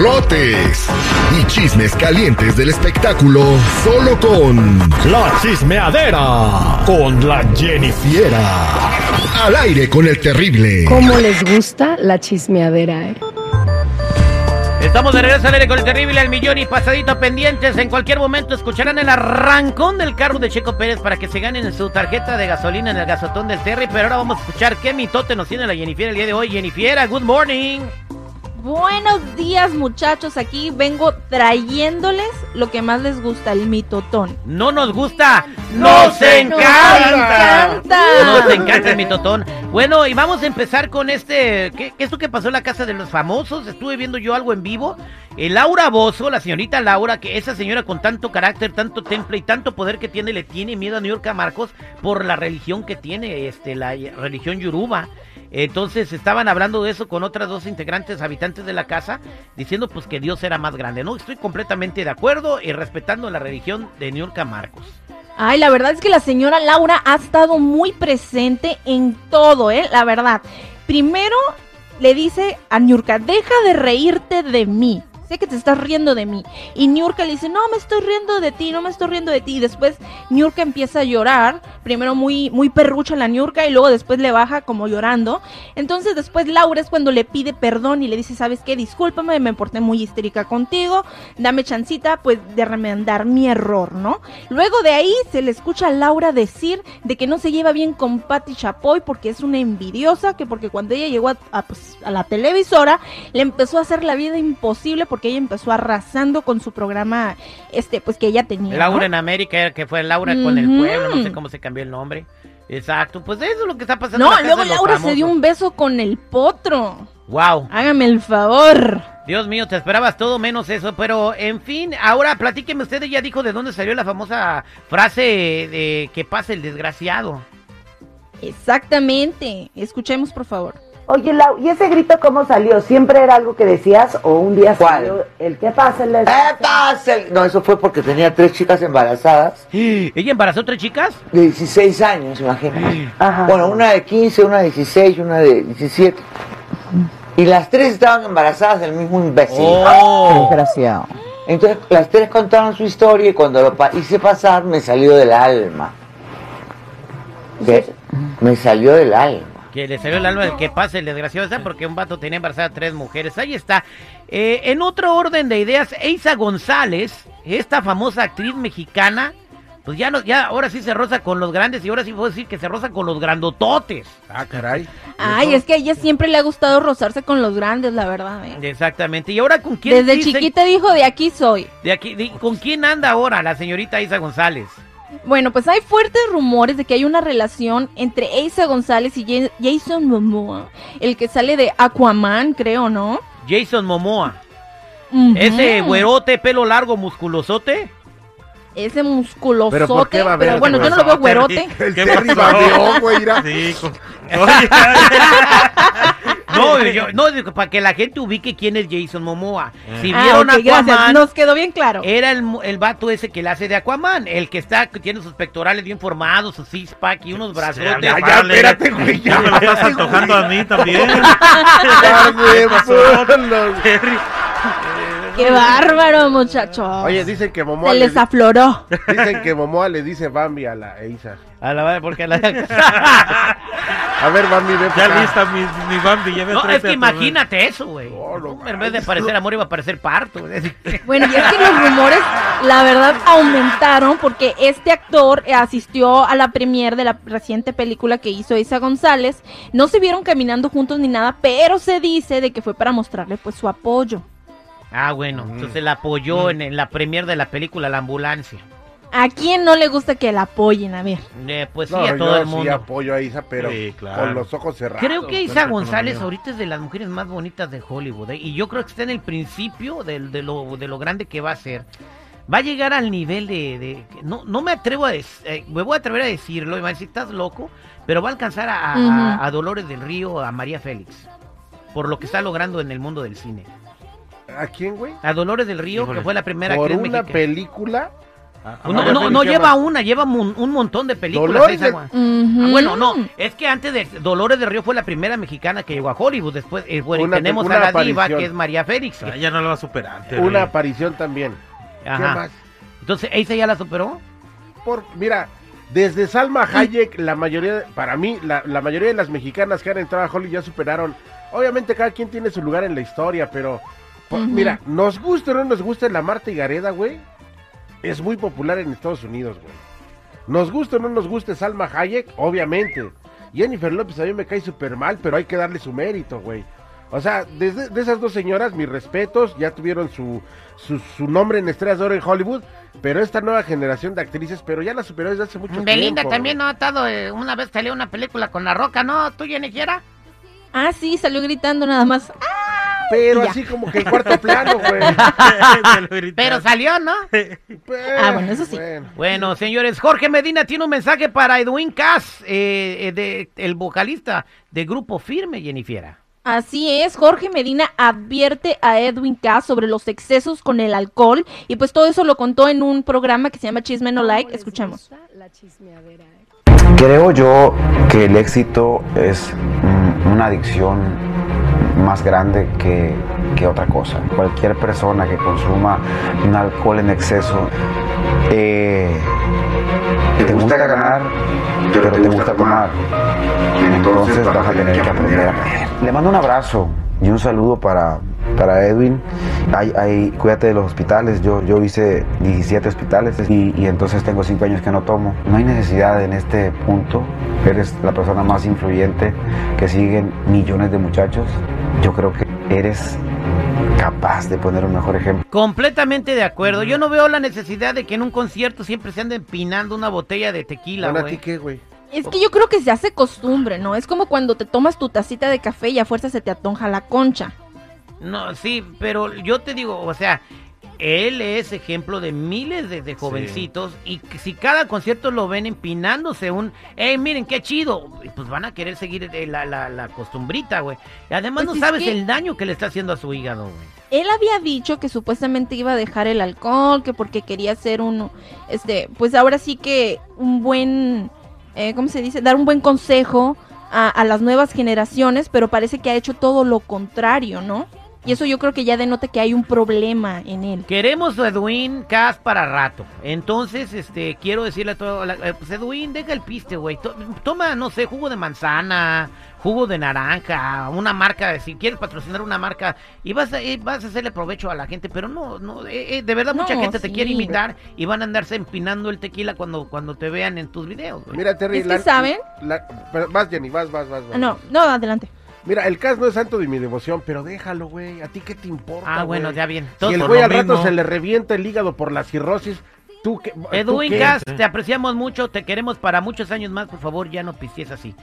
borlotes y chismes calientes del espectáculo solo con La Chismeadera con la Jennifiera. Al aire con el terrible. ¿Cómo les gusta la chismeadera, eh? Estamos de regreso al aire con el terrible al millón y pasadito pendientes. En cualquier momento escucharán el arrancón del carro de Checo Pérez para que se ganen su tarjeta de gasolina en el gasotón del Terry. Pero ahora vamos a escuchar qué mitote nos tiene la Jennifer el día de hoy. Jennifer, good morning. Buenos días muchachos, aquí vengo trayéndoles lo que más les gusta, el mitotón. No nos gusta, nos encanta. encanta. Nos encanta el mitotón. Bueno, y vamos a empezar con este, ¿qué, qué es lo que pasó en la casa de los famosos? Estuve viendo yo algo en vivo. Eh, Laura Bozo, la señorita Laura, que esa señora con tanto carácter, tanto temple y tanto poder que tiene, le tiene miedo a New York a Marcos por la religión que tiene, este, la religión yoruba. Entonces estaban hablando de eso con otras dos integrantes habitantes de la casa, diciendo pues que Dios era más grande. No, estoy completamente de acuerdo y respetando la religión de Niurka Marcos. Ay, la verdad es que la señora Laura ha estado muy presente en todo, ¿eh? La verdad. Primero le dice a Niurka, deja de reírte de mí. Sé que te estás riendo de mí. Y Niurka le dice, no me estoy riendo de ti, no me estoy riendo de ti. Y después Niurka empieza a llorar. Primero muy, muy perrucha la Niurka y luego después le baja como llorando. Entonces después Laura es cuando le pide perdón y le dice, ¿sabes qué? Discúlpame, me porté muy histérica contigo. Dame chancita, pues, de remendar mi error, ¿no? Luego de ahí se le escucha a Laura decir de que no se lleva bien con Patti Chapoy porque es una envidiosa, que porque cuando ella llegó a, pues, la televisora le empezó a hacer la vida imposible porque ella empezó arrasando con su programa, este, pues que ella tenía. Laura ¿no? en América, que fue Laura con el pueblo, no sé cómo se cambió el nombre. Exacto, pues eso es lo que está pasando. en No, la luego Laura se dio un beso con el potro. Wow. Hágame el favor. Dios mío, te esperabas todo menos eso, pero en fin, ahora platíqueme usted, ya dijo de dónde salió la famosa frase de que pase el desgraciado. Exactamente. Escuchemos, por favor. Oye, Lau, ¿y ese grito cómo salió? ¿Siempre era algo que decías o un día ¿Cuál? salió el que pasa el ¡Eh, el- No, eso fue porque tenía tres chicas embarazadas ¿Ella embarazó tres chicas? de 16 años, imagínate. Ajá. Bueno, una de 15, una de 16 y una de 17. Y las tres estaban embarazadas del mismo imbécil. Oh. Desgraciado. Entonces las tres contaron su historia y cuando lo pa- hice pasar me salió del alma. ¿Qué? Me salió del alma. Que le salió el alma del que pase el desgraciado, ¿sabes? Porque un vato tenía embarazada a tres mujeres. Ahí está. Eh, en otro orden de ideas, Eiza González, esta famosa actriz mexicana, pues ya no, ya ahora sí se roza con los grandes y ahora sí puedo decir que se roza con los grandototes. Ah, caray. Ay, es que a ella siempre le ha gustado rozarse con los grandes, la verdad. ¿eh? Exactamente. ¿Y ahora con quién Desde dice- chiquita dijo, de aquí soy. de aquí, de- ¿Con quién anda ahora la señorita Isa González? Bueno, pues hay fuertes rumores de que hay una relación entre Eiza González y Ja- Jason Momoa, el que sale de Aquaman, creo, ¿no? Jason Momoa. Ese güerote, pelo largo, musculosote. Ese musculosote. ¿Pero por qué va a haber pero bueno, yo no lo veo güerote. Güey. Sí, con- No, yo, no, digo, para que la gente ubique quién es Jason Momoa. Si Ah, vieron ok, gracias. Aquaman, Nos quedó bien claro. era el, mu- el vato ese que le hace de Aquaman. El que está, que tiene sus pectorales bien formados, su six pack y unos brazos. Ya, Ya, Vale. espérate, güey, ya. Ya me lo estás antojando a mí también. Ya, güey, pasó? ponlos. Terry. Qué bárbaro, muchacho. Oye, dicen que Momoa Se le, les afloró. dicen que Momoa le dice Bambi a la Eiza. A la madre, porque la... A ver, Bambi, ven Ya acá. lista mi, mi Bambi, ya me No, es que tu- imagínate eso, güey. No, no en vez de parecer amor, iba a parecer parto. Bueno, y es que los rumores, la verdad, aumentaron porque este actor asistió a la premier de la reciente película que hizo Isa González. No se vieron caminando juntos ni nada, pero se dice de que fue para mostrarle pues su apoyo. Ah, bueno, entonces la apoyó en, en la premier de la película La Ambulancia. ¿A quién no le gusta que la apoyen? A ver. Eh, pues sí, No, a todo yo el sí mundo. apoyo a Isa, pero Sí, claro. con los ojos cerrados. Creo que Isa González economía. ahorita es de las mujeres más bonitas de Hollywood. ¿eh? Y yo creo que está en el principio del- de, lo, de lo grande que va a ser. Va a llegar al nivel de... de- no, no me atrevo a... dec- eh, me voy a atrever a decirlo. Y va a decir, estás loco. Pero va a alcanzar a, a Dolores del Río, a María Félix. Por lo que está logrando en el mundo del cine. ¿A quién, güey? A Dolores del Río, Híjole. que fue la primera Por actriz una mexicana. película A- a No, no, no lleva una, lleva un, un montón de películas. Dolores de-. Ah, bueno, no, es que antes de Dolores de Río fue la primera mexicana que llegó a Hollywood. Después, eh, bueno, y Una- tenemos una a la diva que es María Félix. Ah, ya no lo va a superar. Una aparición también. ¿Qué Ajá. más? Entonces, ¿esa ya la superó? Por, mira, desde Salma Hayek, la mayoría, para mí, la, la mayoría de las mexicanas que han entrado a Hollywood ya superaron. Obviamente cada quien tiene su lugar en la historia, pero mira, nos gusta o no nos gusta la Marta y Gareda, güey, es muy popular en Estados Unidos, güey. Nos gusta o no nos guste Salma Hayek, obviamente. Jennifer López a mí me cae súper mal, pero hay que darle su mérito, güey. O sea, desde de esas dos señoras, mis respetos, ya tuvieron su, su, su nombre en Estrellas de Oro en Hollywood, pero esta nueva generación de actrices, pero ya la superó desde hace mucho Belinda tiempo. también no ha estado, eh, una vez salió una película con La Roca, ¿no? ¿Tú, Jenny, quiera? Ah, sí, salió gritando nada más. Pero así como que en cuarto plano, güey. Pero salió, ¿no? Ah, bueno, eso sí. Bueno, señores, Jorge Medina tiene un mensaje para Edwin Cass, eh, eh, de, el vocalista de Grupo Firme, Jennifiera. Así es, Jorge Medina advierte a Edwin Cass sobre los excesos con el alcohol y pues todo eso lo contó en un programa que se llama Chisme No Like. ¿Cómo les Escuchamos. Creo yo que el éxito es una adicción más grande que, que otra cosa. Cualquier persona que consuma un alcohol en exceso, eh, te gusta ganar, pero te gusta tomar. Entonces vas a tener que aprender a perder. Le mando un abrazo y un saludo para, para Edwin. Hay, hay- cuídate de los hospitales. Yo, yo hice 17 hospitales y, y entonces tengo 5 años que no tomo. No hay necesidad en este punto. Eres la persona más influyente que siguen millones de muchachos. Yo creo que eres capaz de poner un mejor ejemplo. Completamente de acuerdo. Yo no veo la necesidad de que en un concierto siempre se ande empinando una botella de tequila, Bueno, ¿a ti güey. qué, güey? Es que yo creo que se hace costumbre, ¿no? Es como cuando te tomas tu tacita de café y a fuerza se te atonja la concha. No, sí, pero yo te digo, o sea, él es ejemplo de miles de, de jovencitos y que si cada concierto lo ven empinándose un, hey, miren qué chido, pues van a querer seguir eh, la, la, la costumbrita, güey. Y además Pues no es sabes que- el daño que le está haciendo a su hígado, güey. Él había dicho que supuestamente iba a dejar el alcohol, que porque quería ser un, este, pues ahora sí que un buen, eh, ¿cómo se dice? Dar un buen consejo a, a las nuevas generaciones, pero parece que ha hecho todo lo contrario, ¿no? Y eso yo creo que ya denota que hay un problema en él. Queremos a Edwin Cass para rato. Entonces, este, quiero decirle a todo, la- eh, pues Edwin, deja el piste, güey. To- toma, no sé, jugo de manzana, jugo de naranja, una marca, si quieres patrocinar una marca y vas a, eh, vas a hacerle provecho a la gente, pero no, no, eh, eh, de verdad mucha No, gente te quiere imitar y van a andarse empinando el tequila cuando, cuando te vean en tus videos, güey. Mira, Terry, Es que, ¿saben? la- vas, Jenny, vas, vas, vas. vas. Ah, no, no, adelante. Mira, el caso no es santo de mi devoción, pero déjalo, güey. ¿A ti qué te importa? Ah, bueno, güey? ya bien. Si Entonces, el güey al rato se le revienta el hígado por la cirrosis, ¿tú qué? ¿tú Edwin? Cass, te apreciamos mucho, te queremos para muchos años más, por favor, ya no pisties así.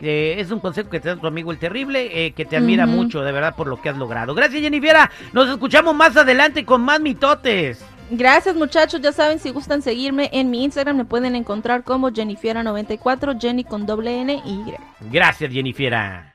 Eh, es un consejo que te da tu amigo el terrible, eh, que te admira mucho, de verdad, por lo que has logrado. Gracias, Jennifiera. Nos escuchamos más adelante con más mitotes. Gracias muchachos, ya saben, si gustan seguirme en mi Instagram me pueden encontrar como Jennifiera94, Jenny con doble N y Y. Gracias, Jennifiera.